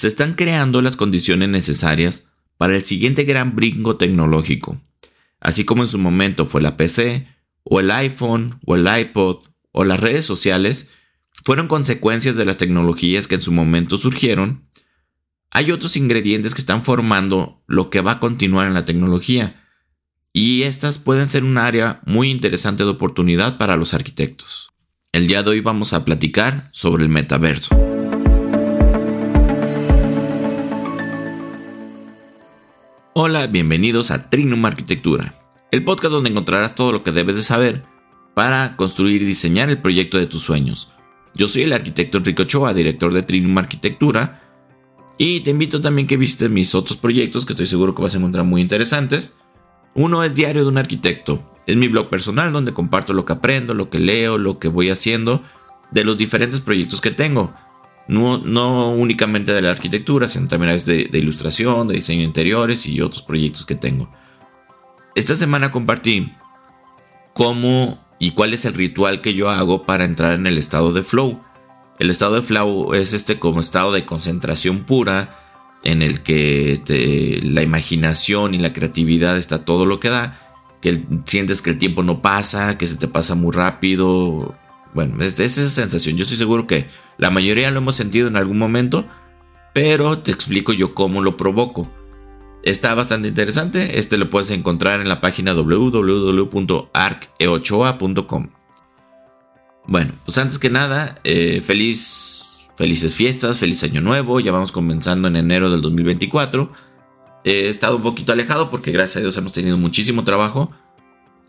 se están creando las condiciones necesarias para el siguiente gran brinco tecnológico, así como en su momento fue la PC, o el iPhone, o el iPod, o las redes sociales, fueron consecuencias de las tecnologías que en su momento surgieron, hay otros ingredientes que están formando lo que va a continuar en la tecnología, y estas pueden ser un área muy interesante de oportunidad para los arquitectos. El día de hoy vamos a platicar sobre el metaverso. Hola, bienvenidos a Trinum Arquitectura, el podcast donde encontrarás todo lo que debes de saber para construir y diseñar el proyecto de tus sueños. Yo soy el arquitecto Enrique Ochoa, director de Trinum Arquitectura, y te invito también que visites mis otros proyectos que estoy seguro que vas a encontrar muy interesantes. Uno es Diario de un Arquitecto, es mi blog personal donde comparto lo que aprendo, lo que leo, lo que voy haciendo de los diferentes proyectos que tengo. No, únicamente de la arquitectura, sino también a de, de ilustración, de diseño interiores y otros proyectos que tengo. Esta semana compartí cómo y cuál es el ritual que yo hago para entrar en el estado de flow. El estado de flow es este como estado de concentración pura en el que la imaginación y la creatividad está todo lo que da, que sientes que el tiempo no pasa, que se te pasa muy rápido, bueno, es, esa sensación. Yo estoy seguro que la mayoría lo hemos sentido en algún momento, pero te explico yo cómo lo provoco. Está bastante interesante. Este lo puedes encontrar en la página www.arceochoa.com. Bueno, pues antes que nada, eh, feliz, felices fiestas, feliz año nuevo. Ya vamos comenzando en enero del 2024. he estado un poquito alejado porque gracias a Dios hemos tenido muchísimo trabajo.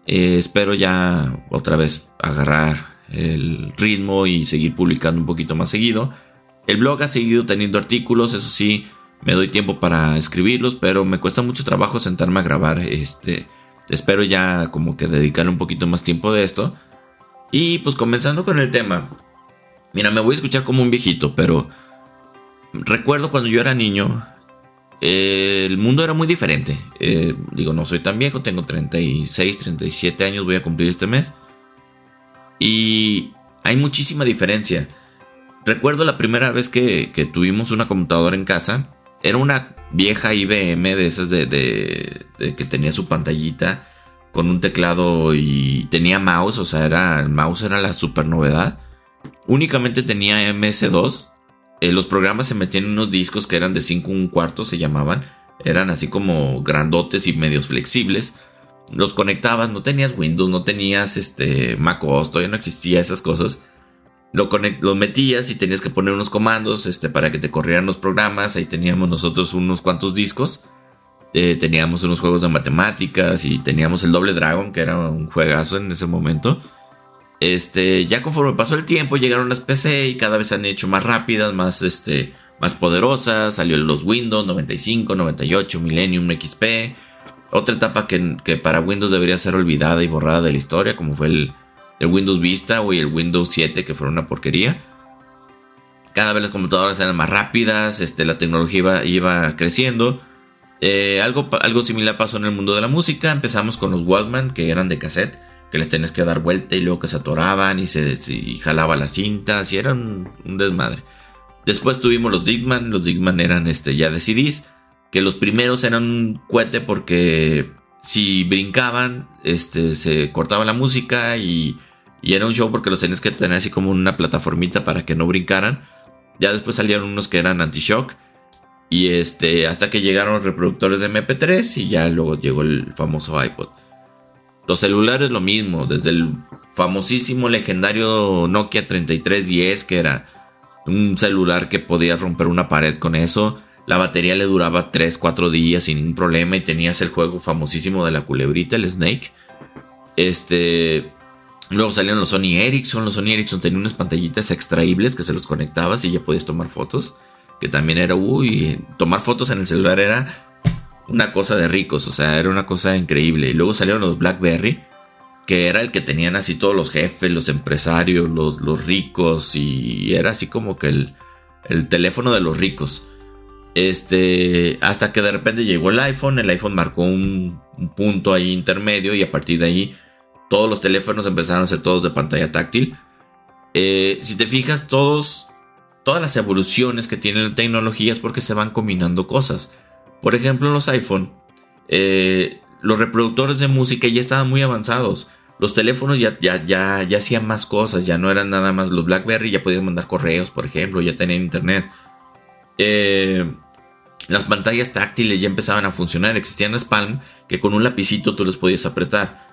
Eh, espero ya otra vez agarrar el ritmo y seguir publicando un poquito más seguido. El blog ha seguido teniendo artículos, eso sí, me doy tiempo para escribirlos, pero me cuesta mucho trabajo sentarme a grabar. Este, espero ya como que dedicar un poquito más tiempo de esto. Y pues comenzando con el tema. Mira, me voy a escuchar como un viejito, pero recuerdo cuando yo era niño, el mundo era muy diferente. Eh, digo, no soy tan viejo, tengo 36, 37 años, voy a cumplir este mes. Y hay muchísima diferencia. Recuerdo la primera vez que, tuvimos una computadora en casa. Era una vieja IBM de esas de, que tenía su pantallita con un teclado y tenía mouse. O sea, era, el mouse era la super novedad. Únicamente tenía MS2. Eh, los programas se metían en unos discos que eran de 5 un cuarto, se llamaban. Eran así como grandotes y medios flexibles los conectabas, no tenías Windows, no tenías este macOS, todavía no existía esas cosas. Lo, metías y tenías que poner unos comandos este, para que te corrieran los programas. Ahí teníamos nosotros unos cuantos discos. Eh, teníamos unos juegos de matemáticas y teníamos el Doble Dragon, que era un juegazo en ese momento. Este, ya conforme pasó el tiempo, llegaron las PC y cada vez se han hecho más rápidas, más, este, más poderosas. Salió los Windows 95, 98, Millennium XP otra etapa que, para Windows debería ser olvidada y borrada de la historia, como fue el, Windows Vista o el Windows 7, que fueron una porquería. Cada vez las computadoras eran más rápidas, este, la tecnología iba, creciendo. Eh, algo, similar pasó en el mundo de la música. Empezamos con los Walkman, que eran de cassette, que les tenías que dar vuelta y luego que se atoraban y se jalaba las cintas y eran un desmadre. Después tuvimos los Digman, los Digman eran este, ya de CDs que los primeros eran un cohete porque si brincaban, este, se cortaba la música y, y era un show porque los tenías que tener así como una plataformita para que no brincaran. Ya después salieron unos que eran anti-shock. Y este, hasta que llegaron los reproductores de MP3 y ya luego llegó el famoso iPod. Los celulares lo mismo, desde el famosísimo legendario Nokia 3310, que era un celular que podías romper una pared con eso la batería le duraba 3-4 días sin ningún problema y tenías el juego famosísimo de la culebrita, el Snake. Este. Luego salieron los Sony Ericsson. Los Sony Ericsson tenían unas pantallitas extraíbles que se los conectabas y ya podías tomar fotos. Que también era, uy, tomar fotos en el celular era una cosa de ricos, o sea, era una cosa increíble. Y luego salieron los Blackberry, que era el que tenían así todos los jefes, los empresarios, los, los ricos, y era así como que el, el teléfono de los ricos. Este, hasta que de repente llegó el iPhone, el iPhone marcó un, punto ahí intermedio y a partir de ahí todos los teléfonos empezaron a ser todos de pantalla táctil. Eh, si te fijas, todos todas las evoluciones que tienen la tecnología es porque se van combinando cosas. Por ejemplo, los iPhone, eh, los reproductores de música ya estaban muy avanzados. Los teléfonos ya, ya, ya, ya hacían más cosas, ya no eran nada más los BlackBerry, ya podían mandar correos, por ejemplo, ya tenían internet. Eh, las pantallas táctiles ya empezaban a funcionar, existían las Palm que con un lapicito tú les podías apretar.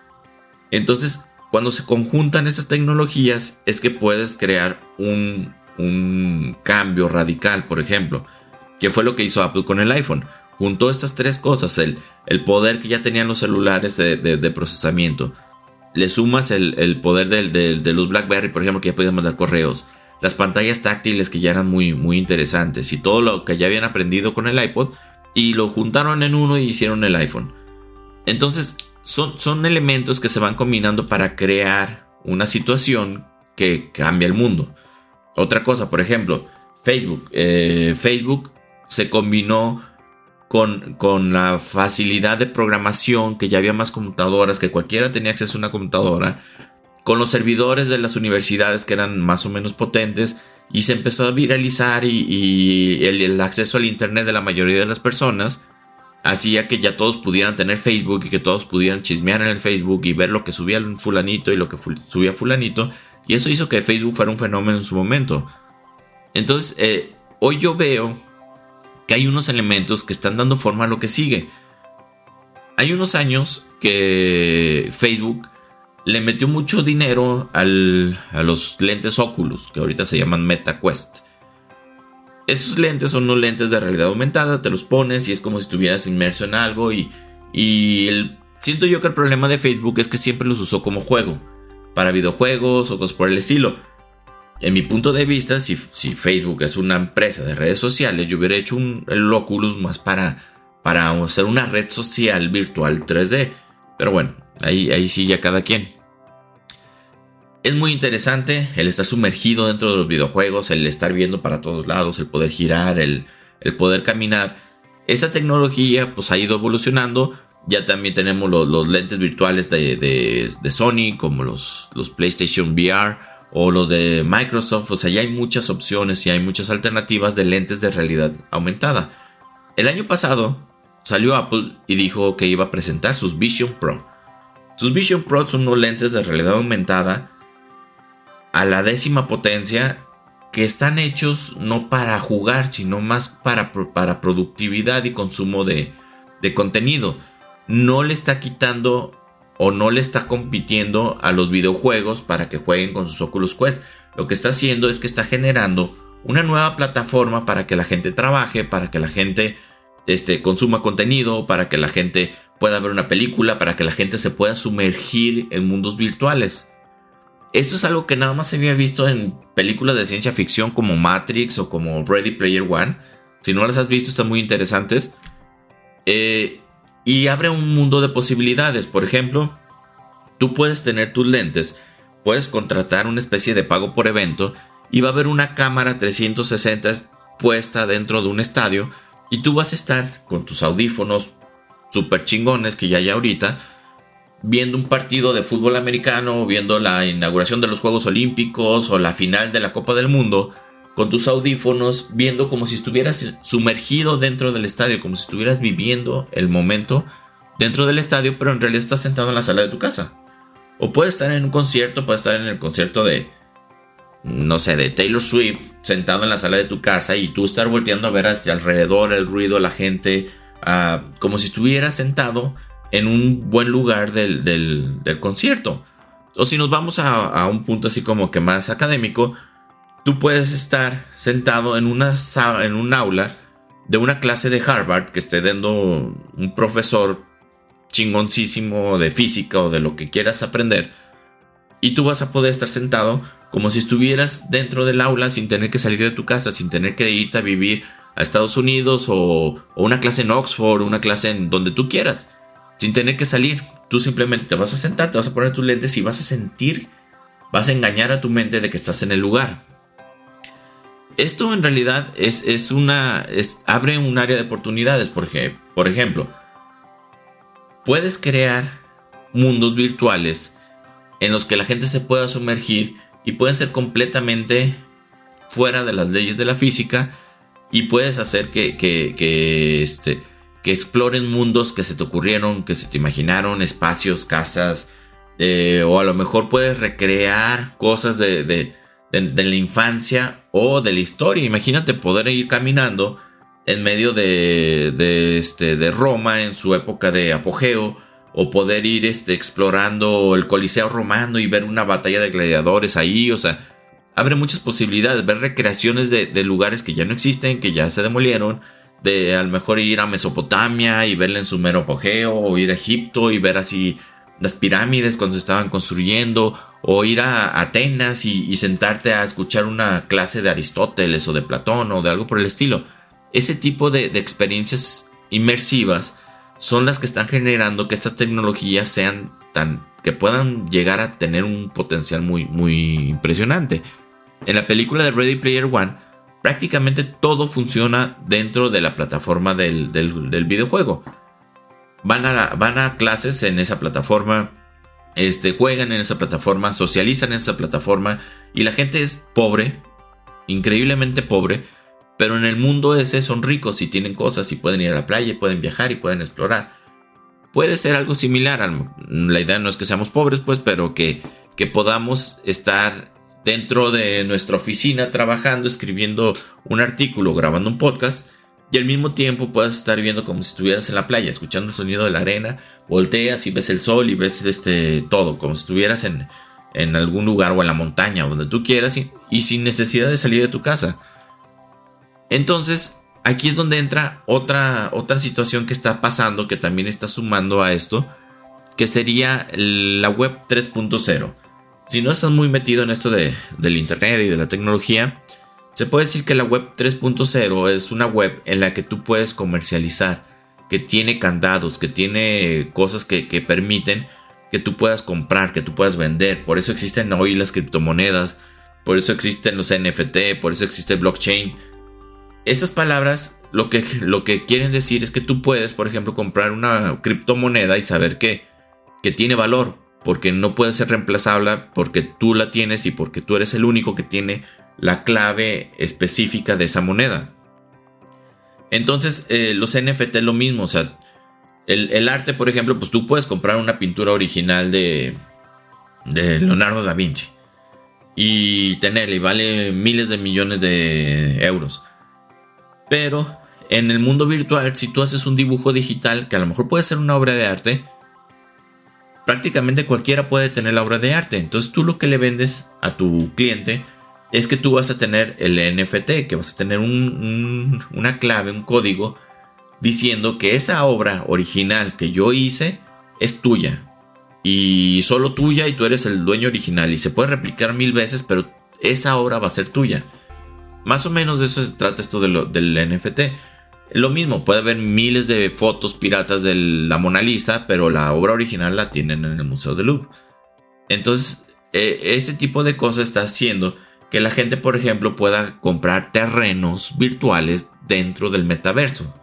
Entonces, cuando se conjuntan esas tecnologías es que puedes crear un, un cambio radical, por ejemplo, que fue lo que hizo Apple con el iPhone. Juntó estas tres cosas, el, el poder que ya tenían los celulares de, procesamiento, le sumas el, poder de los BlackBerry, por ejemplo, que ya podían mandar correos, las pantallas táctiles que ya eran muy, muy interesantes y todo lo que ya habían aprendido con el iPod y lo juntaron en uno y hicieron el iPhone. Entonces, son, son elementos que se van combinando para crear una situación que cambia el mundo. Otra cosa, por ejemplo, Facebook. Eh, Facebook se combinó con, con, la facilidad de programación, que ya había más computadoras, que cualquiera tenía acceso a una computadora, con los servidores de las universidades que eran más o menos potentes, y se empezó a viralizar y, el, acceso al Internet de la mayoría de las personas hacía que ya todos pudieran tener Facebook y que todos pudieran chismear en el Facebook y ver lo que subía fulanito y lo que subía fulanito y eso hizo que Facebook fuera un fenómeno en su momento. Entonces, eh, hoy yo veo que hay unos elementos que están dando forma a lo que sigue. Hay unos años que Facebook le metió mucho dinero a los lentes Oculus, que ahorita se llaman MetaQuest. Estos lentes son unos lentes de realidad aumentada, te los pones y es como si estuvieras inmerso en algo y, siento yo que el problema de Facebook es que siempre los usó como juego para videojuegos o cosas por el estilo. En mi punto de vista, si, Facebook es una empresa de redes sociales, yo hubiera hecho un, el Oculus más para, para hacer una red social virtual 3D. Pero bueno, ahí, ahí sí ya cada quien. Es muy interesante el estar sumergido dentro de los videojuegos, el estar viendo para todos lados, el poder girar, el, poder caminar. Esa tecnología pues ha ido evolucionando ya también tenemos los, lentes virtuales de, Sony, como los, los PlayStation VR o los de Microsoft. O sea, ya hay muchas opciones y hay muchas alternativas de lentes de realidad aumentada. El año pasado salió Apple y dijo que iba a presentar sus Vision Pro. Sus Vision Pro son unos lentes de realidad aumentada a la décima potencia que están hechos no para jugar, sino más para, para productividad y consumo de, de contenido no le está quitando o no le está compitiendo a los videojuegos para que jueguen con sus Oculus Quest. Lo que está haciendo es que está generando una nueva plataforma para que la gente trabaje, para que la gente este, consuma contenido, para que la gente pueda ver una película, para que la gente se pueda sumergir en mundos virtuales. Esto es algo que nada más se había visto en películas de ciencia ficción como Matrix o como Ready Player One. Si no las has visto, están muy interesantes. Eh, y abre un mundo de posibilidades. Por ejemplo, tú puedes tener tus lentes, puedes contratar una especie de pago por evento y va a haber una cámara 360 puesta dentro de un estadio y tú vas a estar con tus audífonos super chingones que ya hay ahorita viendo un partido de fútbol americano, viendo la inauguración de los Juegos Olímpicos o la final de la Copa del Mundo con tus audífonos, viendo como si estuvieras sumergido dentro del estadio, como si estuvieras viviendo el momento dentro del estadio, pero en realidad estás sentado en la sala de tu casa. O puedes estar en un concierto, puedes estar en el concierto de, no sé, de Taylor Swift, sentado en la sala de tu casa y tú estar volteando a ver hacia alrededor el ruido, la gente, ah, como si estuvieras sentado en un buen lugar del, concierto. O si nos vamos a, a, un punto así como que más académico, tú puedes estar sentado en, una, en un aula de una clase de Harvard que esté dando un profesor chingoncísimo de física o de lo que quieras aprender. Y tú vas a poder estar sentado como si estuvieras dentro del aula sin tener que salir de tu casa, sin tener que irte a vivir a Estados Unidos o, o una clase en Oxford, una clase en donde tú quieras, sin tener que salir. Tú simplemente te vas a sentar, te vas a poner tus lentes y vas a sentir, vas a engañar a tu mente de que estás en el lugar esto en realidad es, una. abre un área de oportunidades. Porque, por ejemplo, puedes crear mundos virtuales en los que la gente se pueda sumergir y pueden ser completamente fuera de las leyes de la física y puedes hacer que, que, este, que exploren mundos que se te ocurrieron, que se te imaginaron, espacios, casas, eh, o a lo mejor puedes recrear cosas de, de, la infancia o de la historia. Imagínate poder ir caminando en medio de, de, este, de Roma en su época de apogeo o poder ir este, explorando el Coliseo romano y ver una batalla de gladiadores ahí, o sea, abre muchas posibilidades, ver recreaciones de, lugares que ya no existen, que ya se demolieron, de a lo mejor ir a Mesopotamia y verla en su mero apogeo, o ir a Egipto y ver así las pirámides cuando se estaban construyendo, o ir a Atenas y, sentarte a escuchar una clase de Aristóteles o de Platón o de algo por el estilo. Ese tipo de, de experiencias inmersivas son las que están generando que estas tecnologías sean tan que puedan llegar a tener un potencial muy muy impresionante. En la película de Ready Player One prácticamente todo funciona dentro de la plataforma del, videojuego. Van a, van a clases en esa plataforma, este, juegan en esa plataforma, socializan en esa plataforma y la gente es pobre, increíblemente pobre, pero en el mundo ese son ricos y tienen cosas y pueden ir a la playa, y pueden viajar y pueden explorar. Puede ser algo similar. La idea no es que seamos pobres, pues, pero que, que podamos estar dentro de nuestra oficina trabajando, escribiendo un artículo, grabando un podcast y al mismo tiempo puedas estar viendo como si estuvieras en la playa, escuchando el sonido de la arena, volteas y ves el sol y ves este todo, como si estuvieras en, en algún lugar o en la montaña o donde tú quieras y sin necesidad de salir de tu casa. Entonces, aquí es donde entra otra, otra situación que está pasando, que también está sumando a esto, que sería la web 3.0. Si no estás muy metido en esto de, del Internet y de la tecnología, se puede decir que la web 3.0 es una web en la que tú puedes comercializar, que tiene candados, que tiene cosas que, que permiten que tú puedas comprar, que tú puedas vender. Por eso existen hoy las criptomonedas, por eso existen los NFT, por eso existe blockchain estas palabras lo que, lo que quieren decir es que tú puedes, por ejemplo, comprar una criptomoneda y saber que, que tiene valor, porque no puede ser reemplazable, porque tú la tienes y porque tú eres el único que tiene la clave específica de esa moneda. Entonces, eh, los NFT es lo mismo, o sea, el, el, arte, por ejemplo, pues tú puedes comprar una pintura original de, de Leonardo da Vinci y tenerla y vale miles de millones de euros. Pero en el mundo virtual, si tú haces un dibujo digital, que a lo mejor puede ser una obra de arte, prácticamente cualquiera puede tener la obra de arte. Entonces tú lo que le vendes a tu cliente es que tú vas a tener el NFT, que vas a tener una clave, un código, diciendo que esa obra original que yo hice es tuya. Y solo tuya y tú eres el dueño original. Y se puede replicar mil veces, pero esa obra va a ser tuya. Más o menos de eso se trata esto de lo, del NFT. Lo mismo, puede haber miles de fotos piratas de la Mona Lisa, pero la obra original la tienen en el Museo de Louvre. Entonces, e, este tipo de cosas está haciendo que la gente, por ejemplo, pueda comprar terrenos virtuales dentro del metaverso.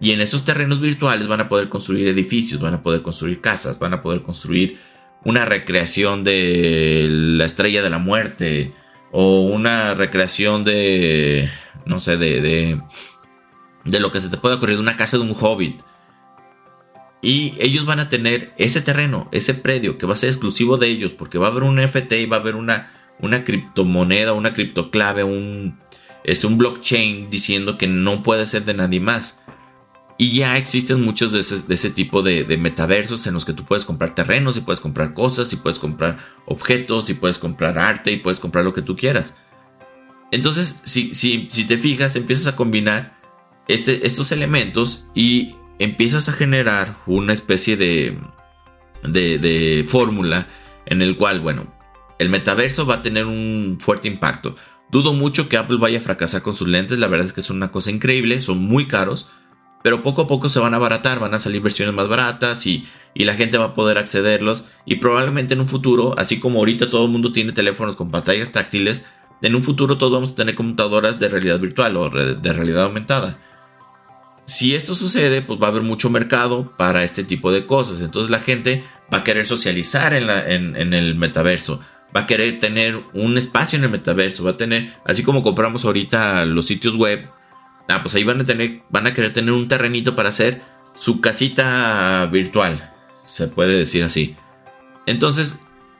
Y en esos terrenos virtuales van a poder construir edificios, van a poder construir casas, van a poder construir una recreación de la estrella de la muerte, o una recreación de, no sé, de, de lo que se te pueda ocurrir, de una casa de un hobbit. Y ellos van a tener ese terreno, ese predio que va a ser exclusivo de ellos, porque va a haber un NFT y va a haber una, una criptomoneda, una criptoclave, un, es un blockchain diciendo que no puede ser de nadie más. Y ya existen muchos de ese, tipo de, metaversos en los que tú puedes comprar terrenos y puedes comprar cosas y puedes comprar objetos y puedes comprar arte y puedes comprar lo que tú quieras. Entonces, si, si, si te fijas, empiezas a combinar este, estos elementos y empiezas a generar una especie de, de, fórmula en el cual, bueno, el metaverso va a tener un fuerte impacto. Dudo mucho que Apple vaya a fracasar con sus lentes, la verdad es que son una cosa increíble, son muy caros pero poco a poco se van a abaratar, van a salir versiones más baratas y, la gente va a poder accederlos y probablemente en un futuro, así como ahorita todo el mundo tiene teléfonos con pantallas táctiles, en un futuro todos vamos a tener computadoras de realidad virtual o de realidad aumentada. Si esto sucede, pues va a haber mucho mercado para este tipo de cosas. Entonces la gente va a querer socializar en, el metaverso. va a querer tener un espacio en el metaverso, va a tener, así como compramos ahorita los sitios web, ah, pues ahí van a tener, van a querer tener un terrenito para hacer su casita virtual, se puede decir así. Entonces,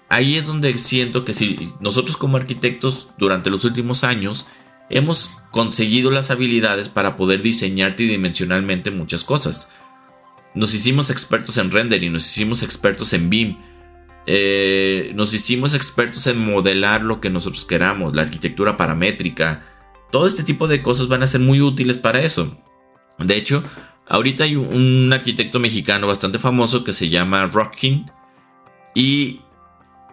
ahí es donde siento que si nosotros como arquitectos durante los últimos años hemos conseguido las habilidades para poder diseñar tridimensionalmente muchas cosas. Nos hicimos expertos en rendering, nos hicimos expertos en BIM, eh, nos hicimos expertos en modelar lo que nosotros queramos, la arquitectura paramétrica. Todo este tipo de cosas van a ser muy útiles para eso. De hecho, ahorita hay un arquitecto mexicano bastante famoso que se llama Rockin y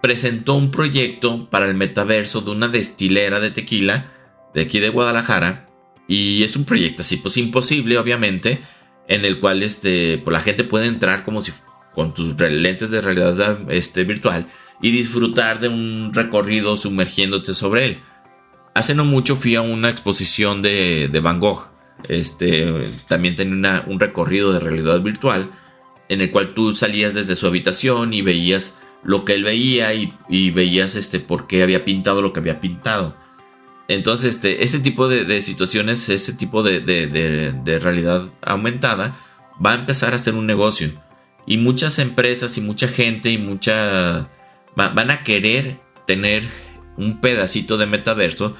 presentó un proyecto para el metaverso de una destilera de tequila de aquí de Guadalajara. Y es un proyecto así, pues imposible, obviamente, en el cual este, pues, la gente puede entrar como si con tus lentes de realidad este, virtual y disfrutar de un recorrido sumergiéndote sobre él. Hace no mucho fui a una exposición de, de Van Gogh. Este, también tenía un recorrido de realidad virtual en el cual tú salías desde su habitación y veías lo que él veía y, veías este, por qué había pintado lo que había pintado. Entonces, este, tipo de, situaciones, ese tipo de, de, realidad aumentada, va a empezar a ser un negocio. Y muchas empresas y mucha gente y mucha... van a querer tener un pedacito de metaverso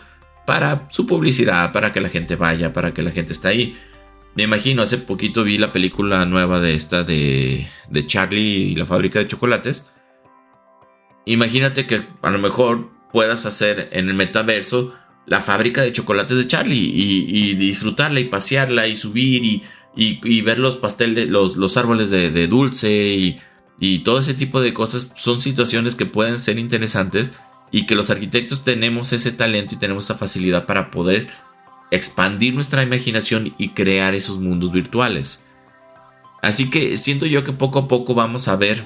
para su publicidad, para que la gente vaya, para que la gente esté ahí. Me imagino, hace poquito vi la película nueva de esta de, de Charlie y la fábrica de chocolates. Imagínate que a lo mejor puedas hacer en el metaverso la fábrica de chocolates de Charlie y, disfrutarla y pasearla y subir y, ver los pasteles, los, los árboles de, dulce y, todo ese tipo de cosas son situaciones que pueden ser interesantes y que los arquitectos tenemos ese talento y tenemos esa facilidad para poder expandir nuestra imaginación y crear esos mundos virtuales. Así que siento yo que poco a poco vamos a ver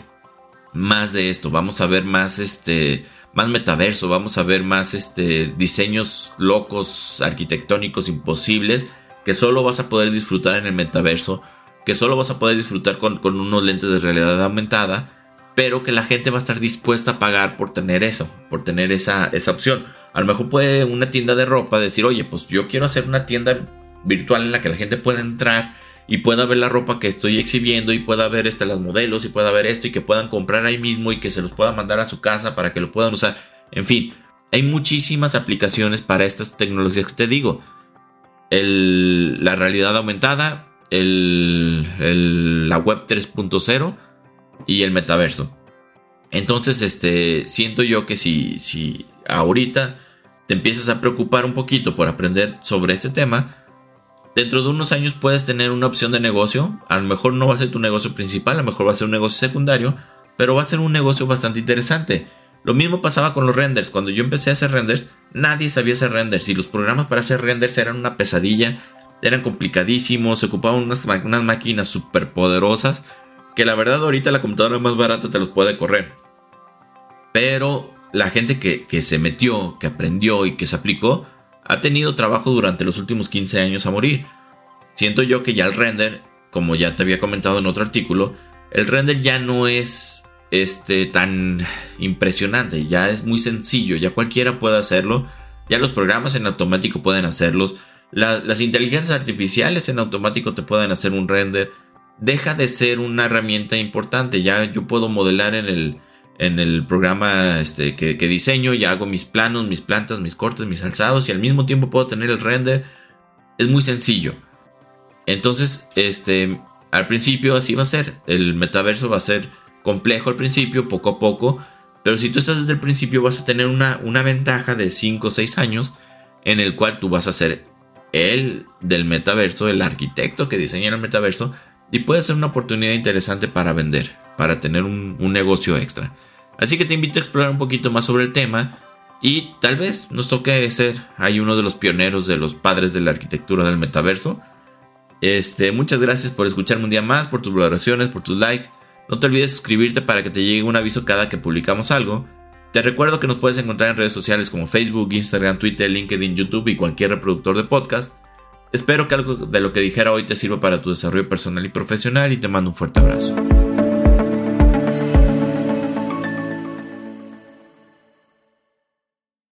más de esto, vamos a ver más este más metaverso, vamos a ver más este diseños locos arquitectónicos imposibles que solo vas a poder disfrutar en el metaverso, que solo vas a poder disfrutar con, unos lentes de realidad aumentada, pero que la gente va a estar dispuesta a pagar por tener eso, por tener esa, esa opción. A lo mejor puede una tienda de ropa decir, oye, pues yo quiero hacer una tienda virtual en la que la gente pueda entrar y pueda ver la ropa que estoy exhibiendo y pueda ver este, las modelos y pueda ver esto y que puedan comprar ahí mismo y que se los pueda mandar a su casa para que lo puedan usar. En fin, hay muchísimas aplicaciones para estas tecnologías que te digo. la realidad aumentada, el, la web 3.0 y el metaverso. Entonces, este, siento yo que si, si ahorita te empiezas a preocupar un poquito por aprender sobre este tema, Dentro de unos años puedes tener una opción de negocio. A lo mejor no va a ser tu negocio principal, a lo mejor va a ser un negocio secundario, pero va a ser un negocio bastante interesante. Lo mismo pasaba con los renders. Cuando yo empecé a hacer renders, nadie sabía hacer renders y los programas para hacer renders eran una pesadilla, eran complicadísimos, se ocupaban unas, unas máquinas súper poderosas que la verdad ahorita la computadora más barata te los puede correr. Pero la gente que, que se metió, que aprendió y que se aplicó, ha tenido trabajo durante los últimos 15 años a morir. Siento yo que ya el render, como ya te había comentado en otro artículo, el render ya no es este tan impresionante, ya es muy sencillo, ya cualquiera puede hacerlo, ya los programas en automático pueden hacerlos, las inteligencias artificiales en automático te pueden hacer un render, deja de ser una herramienta importante, ya yo puedo modelar en el en el programa este, que, diseño, ya hago mis planos, mis plantas, mis cortes, mis alzados y al mismo tiempo puedo tener el render. Es muy sencillo. Entonces, este, al principio así va a ser. El metaverso va a ser complejo al principio, poco a poco. Pero si tú estás desde el principio vas a tener una, una ventaja de 5 o 6 años en el cual tú vas a ser el del metaverso, el arquitecto que diseña el metaverso y puede ser una oportunidad interesante para vender, para tener un, negocio extra. Así que te invito a explorar un poquito más sobre el tema y tal vez nos toque ser ahí uno de los pioneros de los padres de la arquitectura del metaverso. Este, muchas gracias por escucharme un día más, por tus valoraciones, por tus likes. No te olvides suscribirte para que te llegue un aviso cada que publicamos algo. Te recuerdo que nos puedes encontrar en redes sociales como Facebook, Instagram, Twitter, LinkedIn, YouTube y cualquier reproductor de podcast. Espero que algo de lo que dijera hoy te sirva para tu desarrollo personal y profesional y te mando un fuerte abrazo.